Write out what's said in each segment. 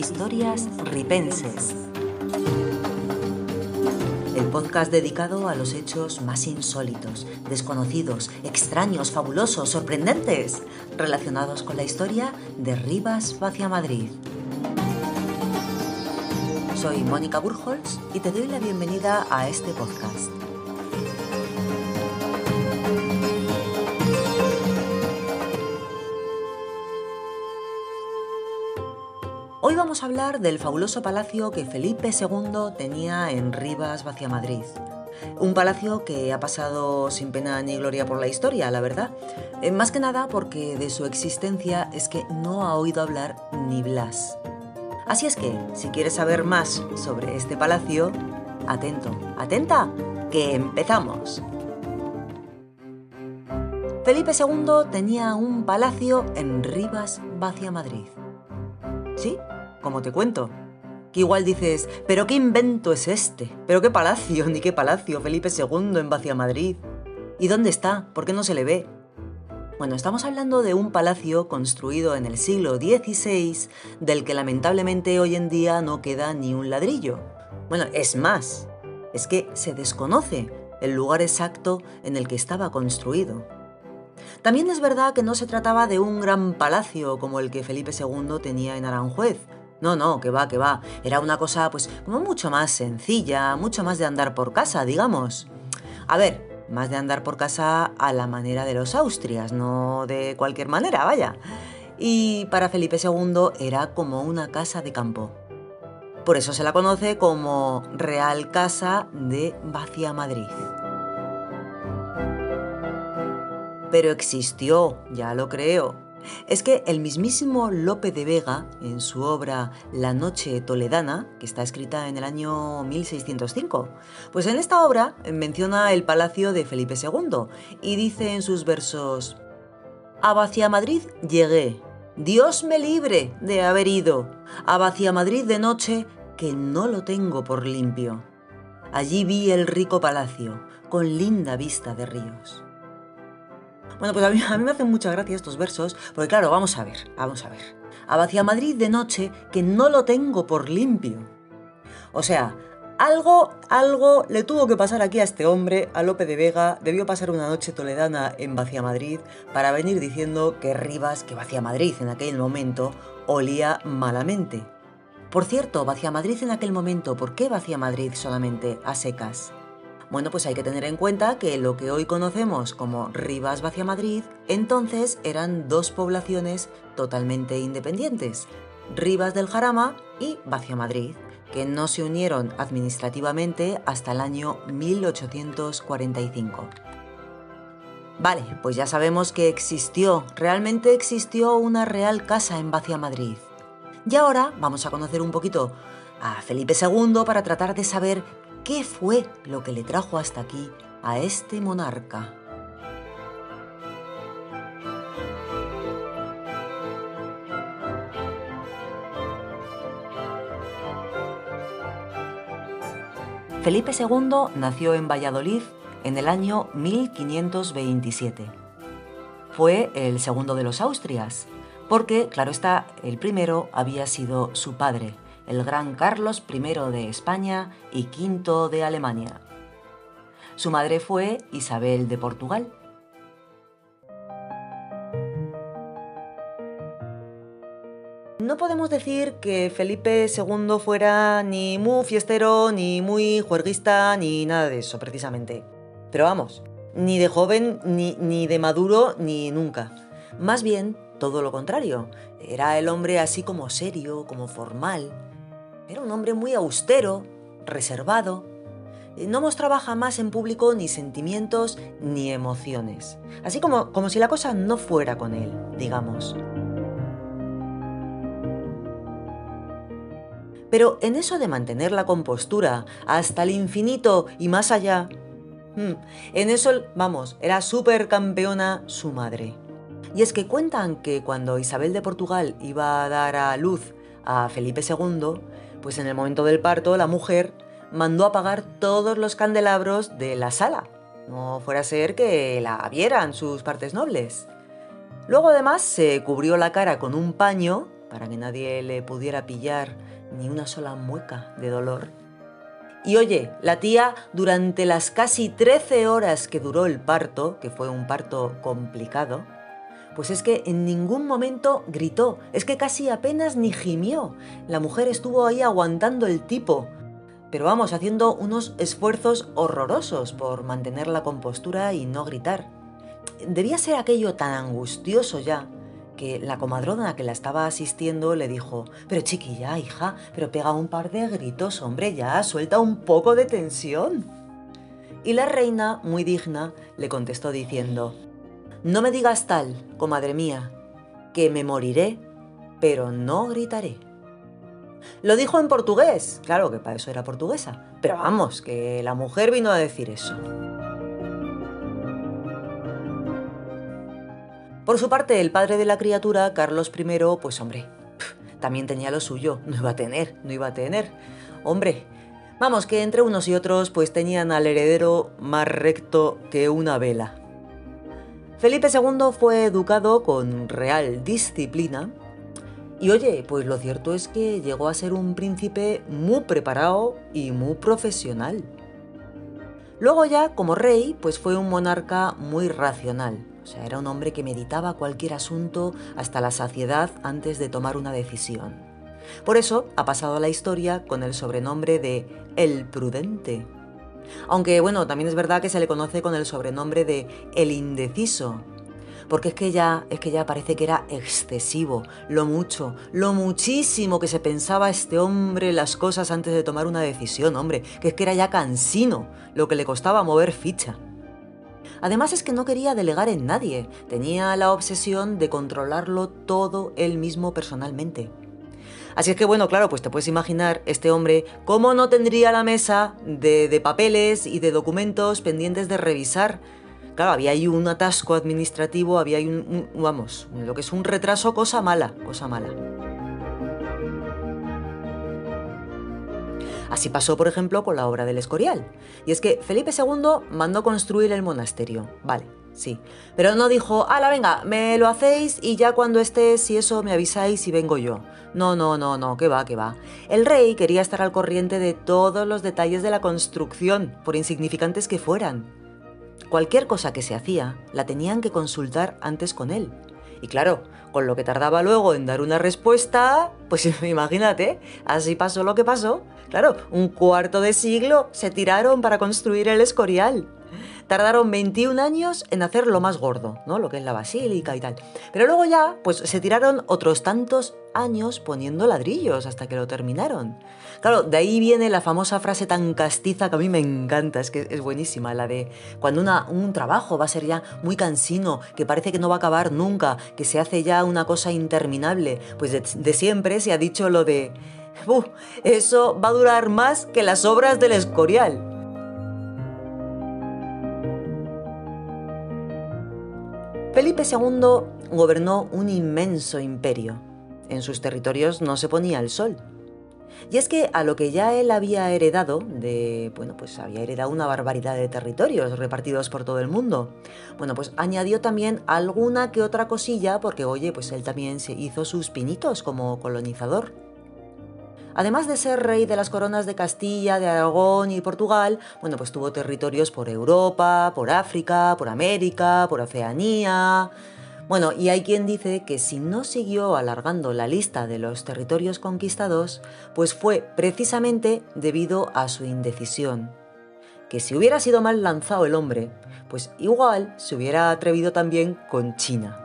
Historias ripenses. El podcast dedicado a los hechos más insólitos, desconocidos, extraños, fabulosos, sorprendentes, relacionados con la historia de Rivas hacia Madrid. Soy Mónica Burholz y te doy la bienvenida a este podcast. Vamos a hablar del fabuloso palacio que Felipe II tenía en Rivas, hacia Madrid. Un palacio que ha pasado sin pena ni gloria por la historia, la verdad. Eh, más que nada porque de su existencia es que no ha oído hablar ni Blas. Así es que, si quieres saber más sobre este palacio, atento, atenta, que empezamos. Felipe II tenía un palacio en Rivas, hacia Madrid. ¿Sí? Como te cuento. Que igual dices, ¿pero qué invento es este? ¿Pero qué palacio? Ni qué palacio, Felipe II en Vacia Madrid. ¿Y dónde está? ¿Por qué no se le ve? Bueno, estamos hablando de un palacio construido en el siglo XVI, del que lamentablemente hoy en día no queda ni un ladrillo. Bueno, es más, es que se desconoce el lugar exacto en el que estaba construido. También es verdad que no se trataba de un gran palacio como el que Felipe II tenía en Aranjuez. No, no, que va, que va. Era una cosa, pues, como mucho más sencilla, mucho más de andar por casa, digamos. A ver, más de andar por casa a la manera de los Austrias, no de cualquier manera, vaya. Y para Felipe II era como una casa de campo. Por eso se la conoce como Real Casa de Vacia Madrid. Pero existió, ya lo creo, es que el mismísimo Lope de Vega, en su obra La Noche Toledana, que está escrita en el año 1605, pues en esta obra menciona el palacio de Felipe II y dice en sus versos, A Madrid llegué, Dios me libre de haber ido, a Madrid de noche que no lo tengo por limpio. Allí vi el rico palacio, con linda vista de ríos. Bueno, pues a mí, me hacen mucha gracia estos versos, porque claro, vamos a ver, vamos a ver. A Madrid de noche que no lo tengo por limpio. O sea, algo, algo le tuvo que pasar aquí a este hombre, a Lope de Vega, debió pasar una noche toledana en Vacia Madrid para venir diciendo que Rivas, que Vacia Madrid en aquel momento, olía malamente. Por cierto, Vacia Madrid en aquel momento, ¿por qué Vacia Madrid solamente a secas? Bueno, pues hay que tener en cuenta que lo que hoy conocemos como Rivas Vacia Madrid, entonces eran dos poblaciones totalmente independientes, Rivas del Jarama y Vacia Madrid, que no se unieron administrativamente hasta el año 1845. Vale, pues ya sabemos que existió, realmente existió una real casa en Vacia Madrid. Y ahora vamos a conocer un poquito a Felipe II para tratar de saber ¿Qué fue lo que le trajo hasta aquí a este monarca? Felipe II nació en Valladolid en el año 1527. Fue el segundo de los Austrias, porque, claro está, el primero había sido su padre, el gran Carlos I de España y V de Alemania. Su madre fue Isabel de Portugal. No podemos decir que Felipe II fuera ni muy fiestero, ni muy juerguista, ni nada de eso, precisamente. Pero vamos, ni de joven, ni, ni de maduro, ni nunca. Más bien, todo lo contrario. Era el hombre así como serio, como formal, era un hombre muy austero, reservado. No mostraba jamás en público ni sentimientos ni emociones. Así como, como si la cosa no fuera con él, digamos. Pero en eso de mantener la compostura hasta el infinito y más allá, hmm, en eso, vamos, era campeona su madre. Y es que cuentan que cuando Isabel de Portugal iba a dar a luz a Felipe II, pues en el momento del parto la mujer mandó apagar todos los candelabros de la sala. No fuera a ser que la vieran sus partes nobles. Luego además se cubrió la cara con un paño para que nadie le pudiera pillar ni una sola mueca de dolor. Y oye, la tía, durante las casi 13 horas que duró el parto, que fue un parto complicado, pues es que en ningún momento gritó, es que casi apenas ni gimió. La mujer estuvo ahí aguantando el tipo, pero vamos, haciendo unos esfuerzos horrorosos por mantener la compostura y no gritar. Debía ser aquello tan angustioso ya que la comadrona que la estaba asistiendo le dijo, pero chiquilla, hija, pero pega un par de gritos, hombre, ya, suelta un poco de tensión. Y la reina, muy digna, le contestó diciendo, no me digas tal, comadre mía, que me moriré, pero no gritaré. Lo dijo en portugués, claro que para eso era portuguesa, pero vamos, que la mujer vino a decir eso. Por su parte, el padre de la criatura, Carlos I, pues hombre, también tenía lo suyo, no iba a tener, no iba a tener. Hombre, vamos, que entre unos y otros pues tenían al heredero más recto que una vela. Felipe II fue educado con real disciplina y oye, pues lo cierto es que llegó a ser un príncipe muy preparado y muy profesional. Luego ya, como rey, pues fue un monarca muy racional. O sea, era un hombre que meditaba cualquier asunto hasta la saciedad antes de tomar una decisión. Por eso ha pasado a la historia con el sobrenombre de El Prudente. Aunque bueno, también es verdad que se le conoce con el sobrenombre de El Indeciso, porque es que ya es que ya parece que era excesivo, lo mucho, lo muchísimo que se pensaba este hombre las cosas antes de tomar una decisión, hombre, que es que era ya cansino lo que le costaba mover ficha. Además es que no quería delegar en nadie, tenía la obsesión de controlarlo todo él mismo personalmente. Así es que bueno, claro, pues te puedes imaginar este hombre cómo no tendría la mesa de, de papeles y de documentos pendientes de revisar. Claro, había ahí un atasco administrativo, había ahí un, vamos, lo que es un retraso, cosa mala, cosa mala. Así pasó, por ejemplo, con la obra del Escorial. Y es que Felipe II mandó construir el monasterio. Vale, sí. Pero no dijo, ala, venga, me lo hacéis y ya cuando esté, si eso me avisáis y vengo yo. No, no, no, no, que va, que va. El rey quería estar al corriente de todos los detalles de la construcción, por insignificantes que fueran. Cualquier cosa que se hacía, la tenían que consultar antes con él. Y claro, con lo que tardaba luego en dar una respuesta, pues imagínate, así pasó lo que pasó. Claro, un cuarto de siglo se tiraron para construir el Escorial. Tardaron 21 años en hacer lo más gordo, ¿no? Lo que es la basílica y tal. Pero luego ya, pues se tiraron otros tantos años poniendo ladrillos hasta que lo terminaron. Claro, de ahí viene la famosa frase tan castiza que a mí me encanta, es que es buenísima, la de cuando un trabajo va a ser ya muy cansino, que parece que no va a acabar nunca, que se hace ya una cosa interminable. Pues de, siempre se ha dicho lo de, eso va a durar más que las obras del Escorial. Felipe II gobernó un inmenso imperio. En sus territorios no se ponía el sol. Y es que a lo que ya él había heredado, de, bueno, pues había heredado una barbaridad de territorios repartidos por todo el mundo. Bueno, pues añadió también alguna que otra cosilla porque, oye, pues él también se hizo sus pinitos como colonizador. Además de ser rey de las coronas de Castilla, de Aragón y Portugal, bueno, pues tuvo territorios por Europa, por África, por América, por Oceanía. Bueno, y hay quien dice que si no siguió alargando la lista de los territorios conquistados, pues fue precisamente debido a su indecisión. Que si hubiera sido mal lanzado el hombre, pues igual se hubiera atrevido también con China.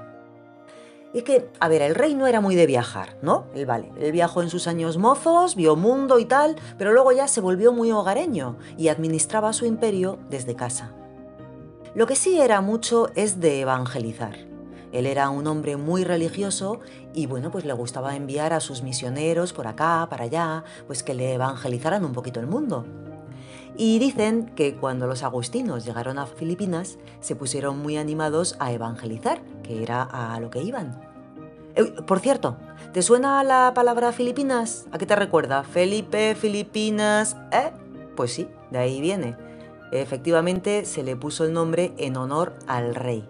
Y es que, a ver, el rey no era muy de viajar, ¿no? Él vale, él viajó en sus años mozos, vio mundo y tal, pero luego ya se volvió muy hogareño y administraba su imperio desde casa. Lo que sí era mucho es de evangelizar. Él era un hombre muy religioso y bueno, pues le gustaba enviar a sus misioneros por acá, para allá, pues que le evangelizaran un poquito el mundo. Y dicen que cuando los agustinos llegaron a Filipinas, se pusieron muy animados a evangelizar, que era a lo que iban. Por cierto, ¿te suena la palabra Filipinas? ¿A qué te recuerda? Felipe, Filipinas, ¿eh? Pues sí, de ahí viene. Efectivamente se le puso el nombre en honor al rey.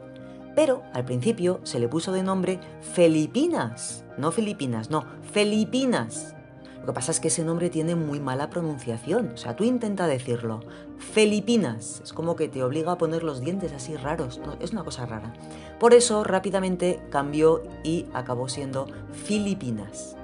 Pero al principio se le puso de nombre Filipinas, no Filipinas, no, Filipinas. Lo que pasa es que ese nombre tiene muy mala pronunciación, o sea, tú intenta decirlo. Filipinas, es como que te obliga a poner los dientes así raros, es una cosa rara. Por eso rápidamente cambió y acabó siendo Filipinas.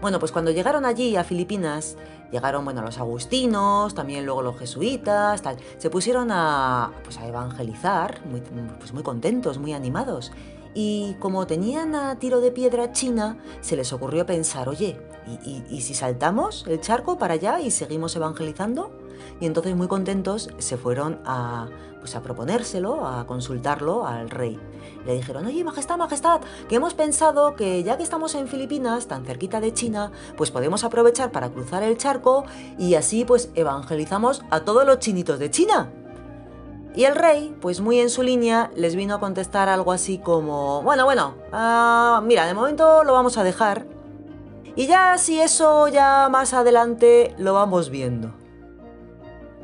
Bueno, pues cuando llegaron allí a Filipinas, llegaron bueno, los agustinos, también luego los jesuitas, tal. Se pusieron a, pues, a evangelizar, muy, pues muy contentos, muy animados. Y como tenían a tiro de piedra China, se les ocurrió pensar, oye, ¿y, si saltamos el charco para allá y seguimos evangelizando? Y entonces muy contentos se fueron a, pues a proponérselo, a consultarlo al rey. Le dijeron, oye, Majestad, Majestad, que hemos pensado que ya que estamos en Filipinas, tan cerquita de China, pues podemos aprovechar para cruzar el charco y así pues evangelizamos a todos los chinitos de China. Y el rey, pues muy en su línea, les vino a contestar algo así como, bueno, bueno, ah, mira, de momento lo vamos a dejar. Y ya si eso ya más adelante lo vamos viendo.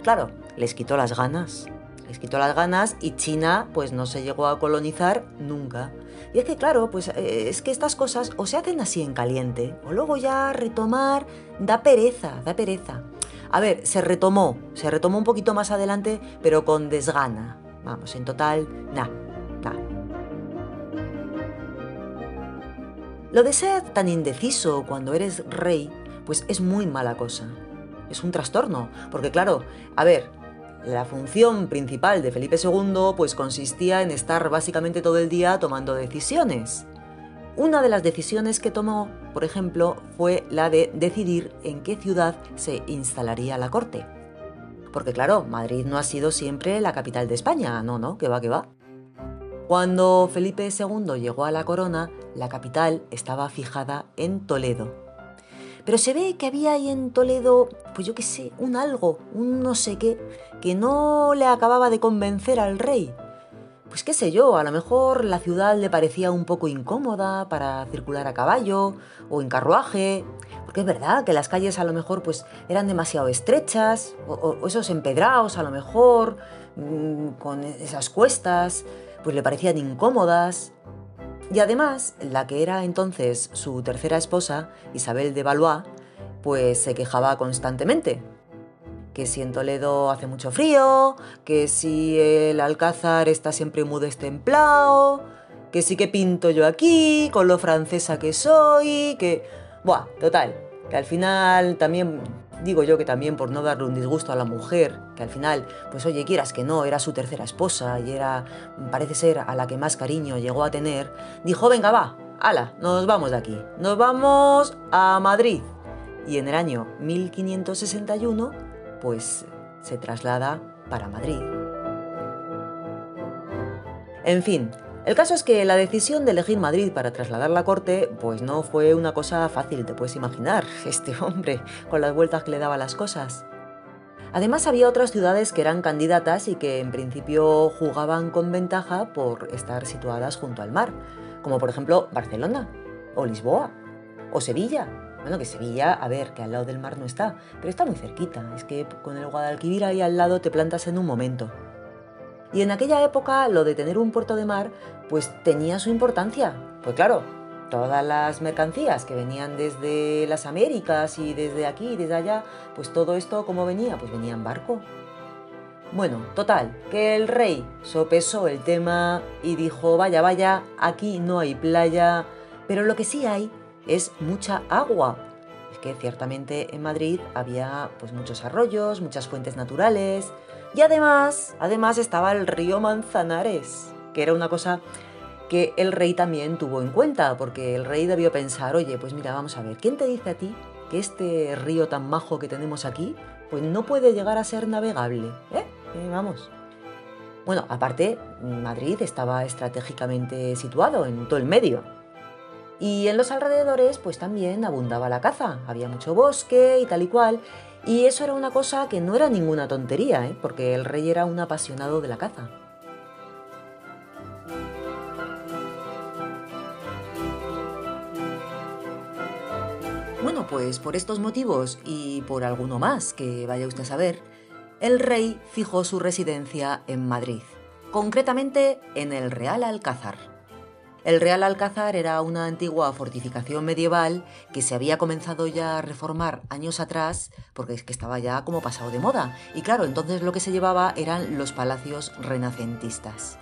Claro, les quitó las ganas. Les quitó las ganas y China pues no se llegó a colonizar nunca. Y es que claro, pues eh, es que estas cosas o se hacen así en caliente, o luego ya retomar da pereza, da pereza. A ver, se retomó, se retomó un poquito más adelante, pero con desgana. Vamos, en total, nada, nada. Lo de ser tan indeciso cuando eres rey, pues es muy mala cosa. Es un trastorno, porque claro, a ver, la función principal de Felipe II pues consistía en estar básicamente todo el día tomando decisiones. Una de las decisiones que tomó, por ejemplo, fue la de decidir en qué ciudad se instalaría la corte. Porque claro, Madrid no ha sido siempre la capital de España, no, no, que va, que va. Cuando Felipe II llegó a la corona, la capital estaba fijada en Toledo. Pero se ve que había ahí en Toledo, pues yo qué sé, un algo, un no sé qué, que no le acababa de convencer al rey pues qué sé yo, a lo mejor la ciudad le parecía un poco incómoda para circular a caballo o en carruaje, porque es verdad que las calles a lo mejor pues eran demasiado estrechas o, esos empedrados a lo mejor mm, con esas cuestas pues le parecían incómodas. Y además, la que era entonces su tercera esposa, Isabel de Valois, pues se quejaba constantemente. Que si en Toledo hace mucho frío, que si el Alcázar está siempre muy destemplado, que sí que pinto yo aquí, con lo francesa que soy, que... Buah, total, que al final también, digo yo que también por no darle un disgusto a la mujer, que al final, pues oye, quieras que no, era su tercera esposa y era, parece ser, a la que más cariño llegó a tener, dijo, venga, va, ala, nos vamos de aquí, nos vamos a Madrid. Y en el año 1561 pues se traslada para Madrid. En fin, el caso es que la decisión de elegir Madrid para trasladar la corte, pues no fue una cosa fácil, te puedes imaginar, este hombre, con las vueltas que le daba las cosas. Además había otras ciudades que eran candidatas y que en principio jugaban con ventaja por estar situadas junto al mar, como por ejemplo Barcelona, o Lisboa, o Sevilla, bueno, que Sevilla, a ver, que al lado del mar no está, pero está muy cerquita. Es que con el Guadalquivir ahí al lado te plantas en un momento. Y en aquella época lo de tener un puerto de mar, pues tenía su importancia. Pues claro, todas las mercancías que venían desde las Américas y desde aquí y desde allá, pues todo esto, ¿cómo venía? Pues venía en barco. Bueno, total, que el rey sopesó el tema y dijo, vaya, vaya, aquí no hay playa, pero lo que sí hay es mucha agua. Es que ciertamente en Madrid había pues muchos arroyos, muchas fuentes naturales y además, además estaba el río Manzanares, que era una cosa que el rey también tuvo en cuenta, porque el rey debió pensar, oye, pues mira, vamos a ver, ¿quién te dice a ti que este río tan majo que tenemos aquí, pues no puede llegar a ser navegable? ¿Eh? eh vamos. Bueno, aparte, Madrid estaba estratégicamente situado en todo el medio, y en los alrededores pues también abundaba la caza, había mucho bosque y tal y cual, y eso era una cosa que no era ninguna tontería, ¿eh? porque el rey era un apasionado de la caza. Pues por estos motivos y por alguno más que vaya usted a saber, el rey fijó su residencia en Madrid. concretamente en el Real Alcázar. El Real Alcázar era una antigua fortificación medieval que se había comenzado ya a reformar años atrás porque es que estaba ya como pasado de moda. Y claro, entonces lo que se llevaba eran los palacios renacentistas.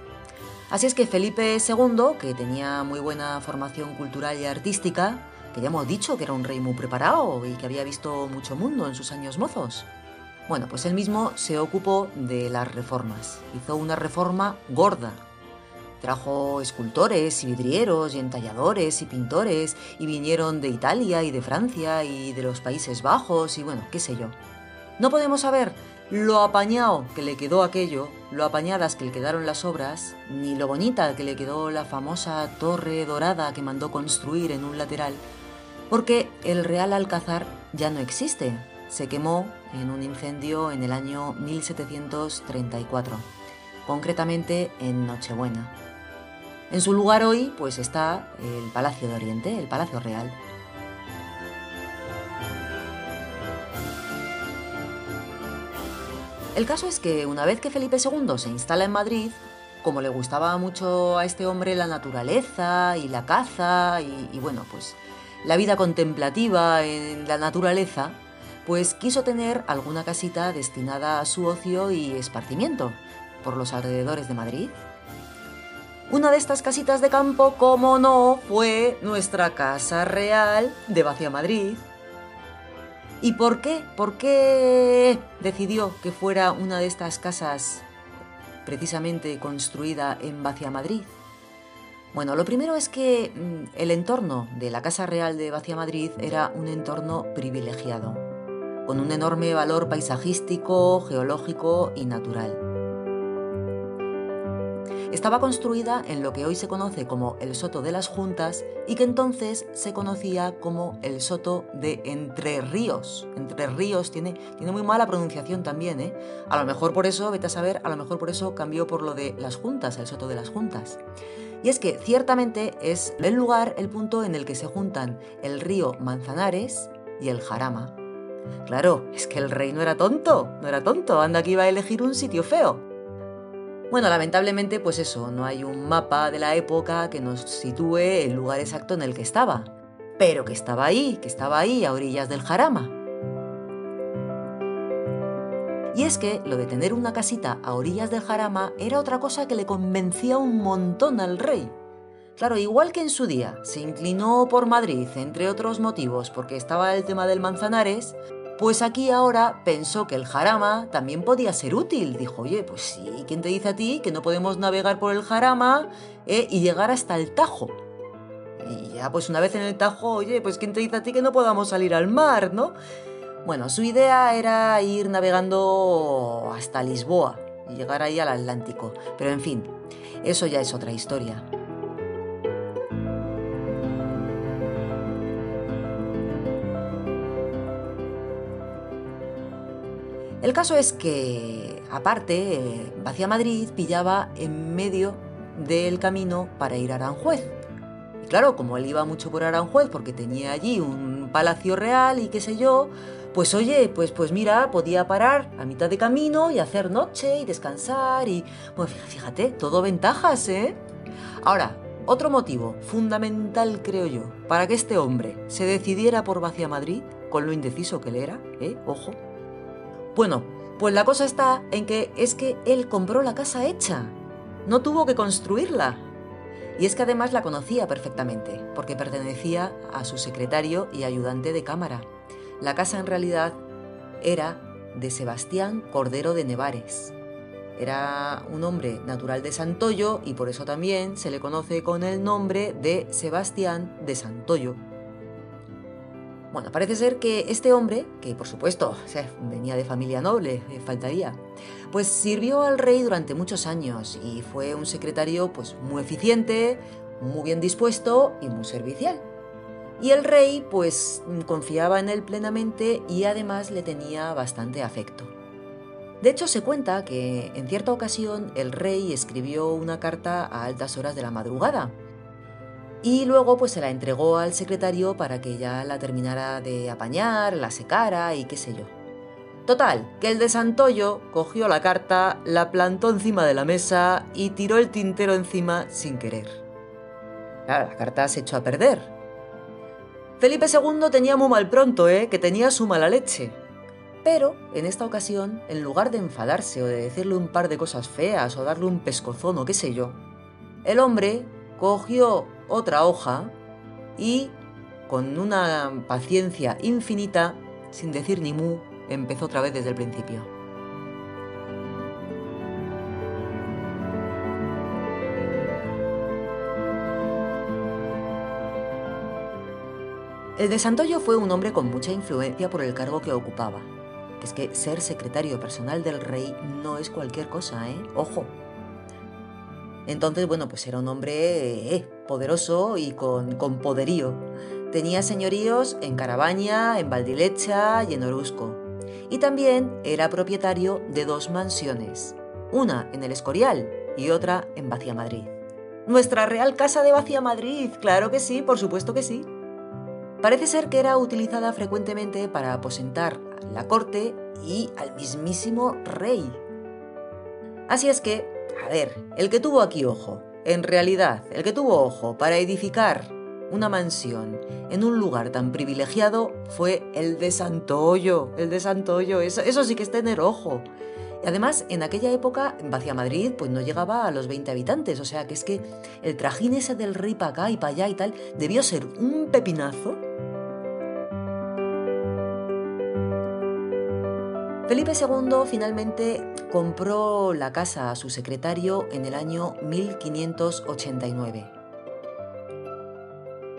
Así es que Felipe II, que tenía muy buena formación cultural y artística, que ya hemos dicho que era un rey muy preparado y que había visto mucho mundo en sus años mozos, bueno, pues él mismo se ocupó de las reformas. Hizo una reforma gorda, Trajo escultores y vidrieros y entalladores y pintores y vinieron de Italia y de Francia y de los Países Bajos y bueno, qué sé yo. No podemos saber lo apañado que le quedó aquello, lo apañadas que le quedaron las obras, ni lo bonita que le quedó la famosa torre dorada que mandó construir en un lateral, porque el Real Alcázar ya no existe. Se quemó en un incendio en el año 1734, concretamente en Nochebuena. En su lugar hoy pues está el Palacio de Oriente, el Palacio Real. El caso es que una vez que Felipe II se instala en Madrid, como le gustaba mucho a este hombre la naturaleza y la caza y, y, bueno, pues la vida contemplativa en la naturaleza, pues quiso tener alguna casita destinada a su ocio y esparcimiento por los alrededores de Madrid. Una de estas casitas de campo, como no, fue nuestra Casa Real de Vacia Madrid. ¿Y por qué? ¿Por qué decidió que fuera una de estas casas precisamente construida en Vacia Madrid? Bueno, lo primero es que mm, el entorno de la Casa Real de Vacia Madrid era un entorno privilegiado, con un enorme valor paisajístico, geológico y natural. Estaba construida en lo que hoy se conoce como el Soto de las Juntas y que entonces se conocía como el Soto de Entre Ríos. Entre Ríos tiene, tiene muy mala pronunciación también, ¿eh? A lo mejor por eso, vete a saber, a lo mejor por eso cambió por lo de las Juntas, el Soto de las Juntas. Y es que ciertamente es el lugar, el punto en el que se juntan el río Manzanares y el Jarama. Claro, es que el rey no era tonto, no era tonto, anda que iba a elegir un sitio feo. Bueno, lamentablemente, pues eso, no hay un mapa de la época que nos sitúe el lugar exacto en el que estaba. Pero que estaba ahí, que estaba ahí, a orillas del Jarama. Y es que lo de tener una casita a orillas del Jarama era otra cosa que le convencía un montón al rey. Claro, igual que en su día se inclinó por Madrid, entre otros motivos, porque estaba el tema del Manzanares, pues aquí ahora pensó que el jarama también podía ser útil. Dijo, oye, pues sí, ¿quién te dice a ti que no podemos navegar por el jarama eh, y llegar hasta el Tajo? Y ya, pues una vez en el Tajo, oye, pues ¿quién te dice a ti que no podamos salir al mar, no? Bueno, su idea era ir navegando hasta Lisboa y llegar ahí al Atlántico. Pero en fin, eso ya es otra historia. El caso es que, aparte, Vacía Madrid pillaba en medio del camino para ir a Aranjuez. Y claro, como él iba mucho por Aranjuez porque tenía allí un palacio real y qué sé yo, pues oye, pues, pues mira, podía parar a mitad de camino y hacer noche y descansar y... Pues fíjate, todo ventajas, ¿eh? Ahora, otro motivo fundamental, creo yo, para que este hombre se decidiera por Vacía Madrid, con lo indeciso que le era, ¿eh? Ojo, bueno, pues la cosa está en que es que él compró la casa hecha, no tuvo que construirla. Y es que además la conocía perfectamente, porque pertenecía a su secretario y ayudante de cámara. La casa en realidad era de Sebastián Cordero de Nevares. Era un hombre natural de Santoyo y por eso también se le conoce con el nombre de Sebastián de Santoyo. Bueno, parece ser que este hombre, que por supuesto venía de familia noble, faltaría, pues sirvió al rey durante muchos años y fue un secretario pues muy eficiente, muy bien dispuesto y muy servicial. Y el rey pues confiaba en él plenamente y además le tenía bastante afecto. De hecho, se cuenta que en cierta ocasión el rey escribió una carta a altas horas de la madrugada, y luego pues se la entregó al secretario para que ya la terminara de apañar, la secara y qué sé yo. Total, que el de Santoyo cogió la carta, la plantó encima de la mesa y tiró el tintero encima sin querer. Claro, la carta se echó a perder. Felipe II tenía muy mal pronto, ¿eh? que tenía su mala leche. Pero, en esta ocasión, en lugar de enfadarse o de decirle un par de cosas feas o darle un pescozón o qué sé yo, el hombre cogió otra hoja y, con una paciencia infinita, sin decir ni mu, empezó otra vez desde el principio. El de Santoyo fue un hombre con mucha influencia por el cargo que ocupaba. Es que ser secretario personal del rey no es cualquier cosa, ¿eh? Ojo. Entonces, bueno, pues era un hombre eh, poderoso y con, poderío. Tenía señoríos en Carabaña, en Valdilecha y en Orusco y también era propietario de dos mansiones, una en el Escorial y otra en Vacía Madrid. Nuestra Real Casa de Vacía Madrid, claro que sí, por supuesto que sí. Parece ser que era utilizada frecuentemente para aposentar a la corte y al mismísimo rey. Así es que, a ver, el que tuvo aquí ojo, en realidad, el que tuvo ojo para edificar una mansión en un lugar tan privilegiado fue el de Santoyo, el de Santoyo, eso, eso sí que es tener ojo. Y además, en aquella época, Vacía Madrid, pues no llegaba a los 20 habitantes, o sea que es que el trajín ese del rey para acá y para allá y tal, debió ser un pepinazo. Felipe II finalmente compró la casa a su secretario en el año 1589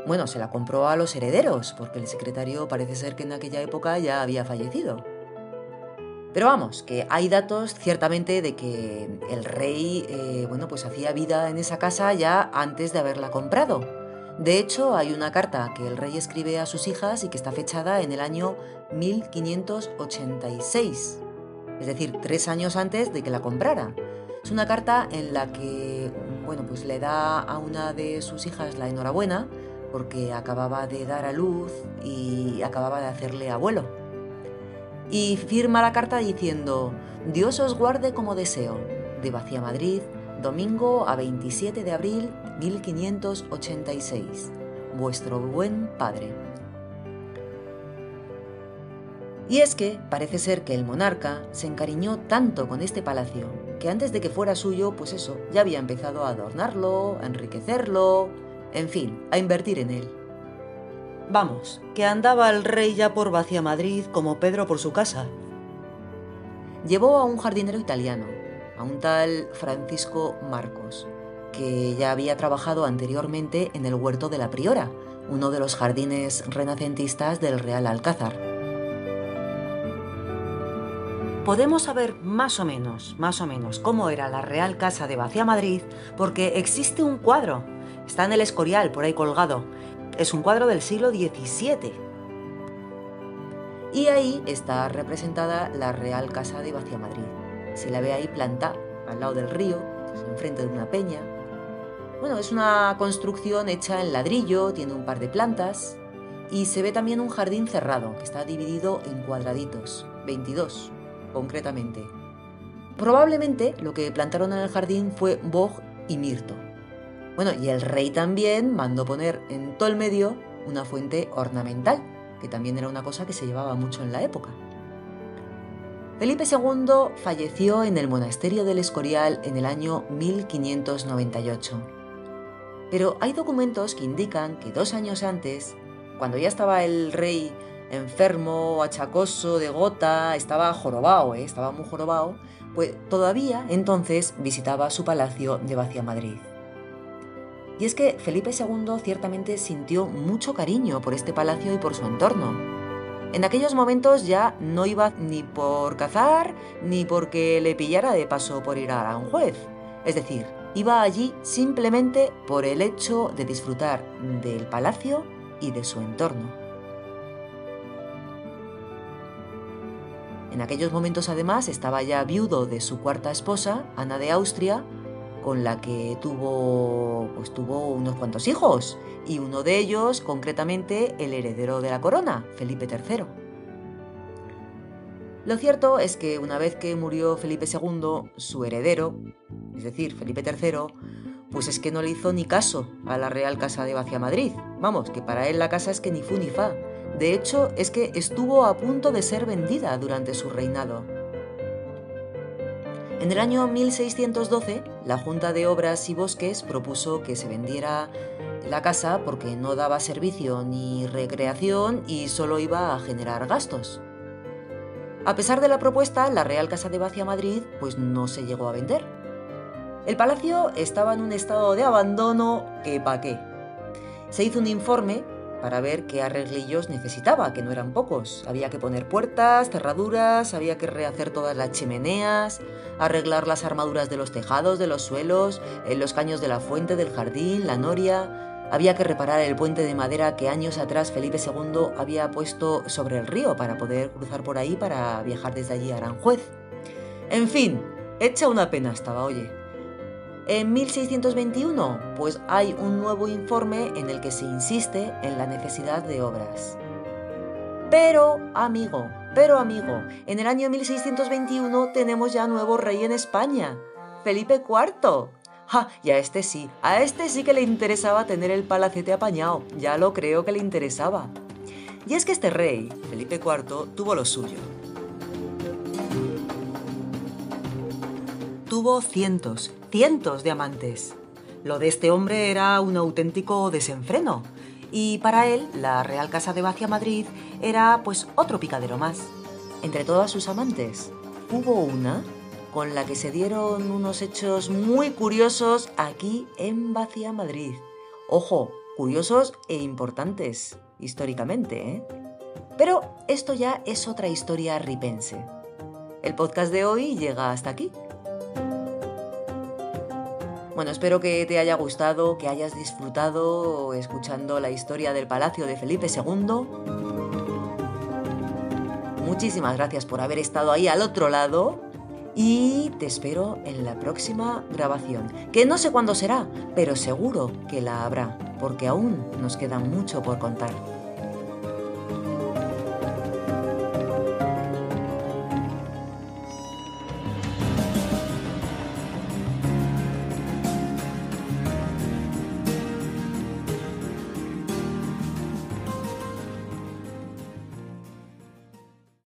bueno, se la compró a los herederos, porque el secretario parece ser que en aquella época ya había fallecido. Pero vamos, que hay datos ciertamente de que el rey, eh, bueno, pues hacía vida en esa casa ya antes de haberla comprado. De hecho, hay una carta que el rey escribe a sus hijas y que está fechada en el año 1586, es decir, tres años antes de que la comprara. Es una carta en la que, bueno, pues le da a una de sus hijas la enhorabuena porque acababa de dar a luz y acababa de hacerle abuelo. Y firma la carta diciendo, Dios os guarde como deseo, de Vacía Madrid, domingo a 27 de abril 1586, vuestro buen padre. Y es que parece ser que el monarca se encariñó tanto con este palacio que antes de que fuera suyo, pues eso, ya había empezado a adornarlo, a enriquecerlo, en fin, a invertir en él. Vamos, que andaba el rey ya por Vacia Madrid como Pedro por su casa. Llevó a un jardinero italiano, a un tal Francisco Marcos, que ya había trabajado anteriormente en el huerto de la Priora, uno de los jardines renacentistas del Real Alcázar. Podemos saber más o menos, más o menos, cómo era la Real Casa de Vacia Madrid porque existe un cuadro Está en el Escorial, por ahí colgado. Es un cuadro del siglo XVII. Y ahí está representada la Real Casa de Vacía Madrid. Se la ve ahí plantada al lado del río, enfrente de una peña. Bueno, es una construcción hecha en ladrillo, tiene un par de plantas y se ve también un jardín cerrado que está dividido en cuadraditos, 22 concretamente. Probablemente lo que plantaron en el jardín fue boj y mirto. Bueno, y el rey también mandó poner en todo el medio una fuente ornamental, que también era una cosa que se llevaba mucho en la época. Felipe II falleció en el monasterio del Escorial en el año 1598. Pero hay documentos que indican que dos años antes, cuando ya estaba el rey enfermo, achacoso, de gota, estaba jorobado, ¿eh? estaba muy jorobado, pues todavía entonces visitaba su palacio de Vacia Madrid. Y es que Felipe II ciertamente sintió mucho cariño por este palacio y por su entorno. En aquellos momentos ya no iba ni por cazar ni porque le pillara de paso por ir a un juez. Es decir, iba allí simplemente por el hecho de disfrutar del palacio y de su entorno. En aquellos momentos además estaba ya viudo de su cuarta esposa, Ana de Austria, con la que tuvo, pues tuvo unos cuantos hijos, y uno de ellos, concretamente, el heredero de la corona, Felipe III. Lo cierto es que una vez que murió Felipe II, su heredero, es decir, Felipe III, pues es que no le hizo ni caso a la Real Casa de Bacia Madrid. Vamos, que para él la casa es que ni fu ni fa. De hecho, es que estuvo a punto de ser vendida durante su reinado. En el año 1612, la Junta de Obras y Bosques propuso que se vendiera la casa porque no daba servicio ni recreación y solo iba a generar gastos. A pesar de la propuesta, la Real Casa de Bacia Madrid pues no se llegó a vender. El palacio estaba en un estado de abandono que pa' qué. Se hizo un informe para ver qué arreglillos necesitaba, que no eran pocos. Había que poner puertas, cerraduras, había que rehacer todas las chimeneas, arreglar las armaduras de los tejados, de los suelos, eh, los caños de la fuente, del jardín, la noria. Había que reparar el puente de madera que años atrás Felipe II había puesto sobre el río para poder cruzar por ahí para viajar desde allí a Aranjuez. En fin, hecha una pena estaba, oye. En 1621, pues hay un nuevo informe en el que se insiste en la necesidad de obras. Pero, amigo, pero amigo, en el año 1621 tenemos ya nuevo rey en España, Felipe IV. Ja, y a este sí, a este sí que le interesaba tener el palacete apañado, ya lo creo que le interesaba. Y es que este rey, Felipe IV, tuvo lo suyo. Tuvo cientos, cientos de amantes. Lo de este hombre era un auténtico desenfreno. Y para él, la Real Casa de Bacia Madrid era pues otro picadero más. Entre todas sus amantes, hubo una con la que se dieron unos hechos muy curiosos aquí en Bacia Madrid. Ojo, curiosos e importantes históricamente, ¿eh? Pero esto ya es otra historia ripense. El podcast de hoy llega hasta aquí. Bueno, espero que te haya gustado, que hayas disfrutado escuchando la historia del Palacio de Felipe II. Muchísimas gracias por haber estado ahí al otro lado y te espero en la próxima grabación, que no sé cuándo será, pero seguro que la habrá, porque aún nos queda mucho por contar.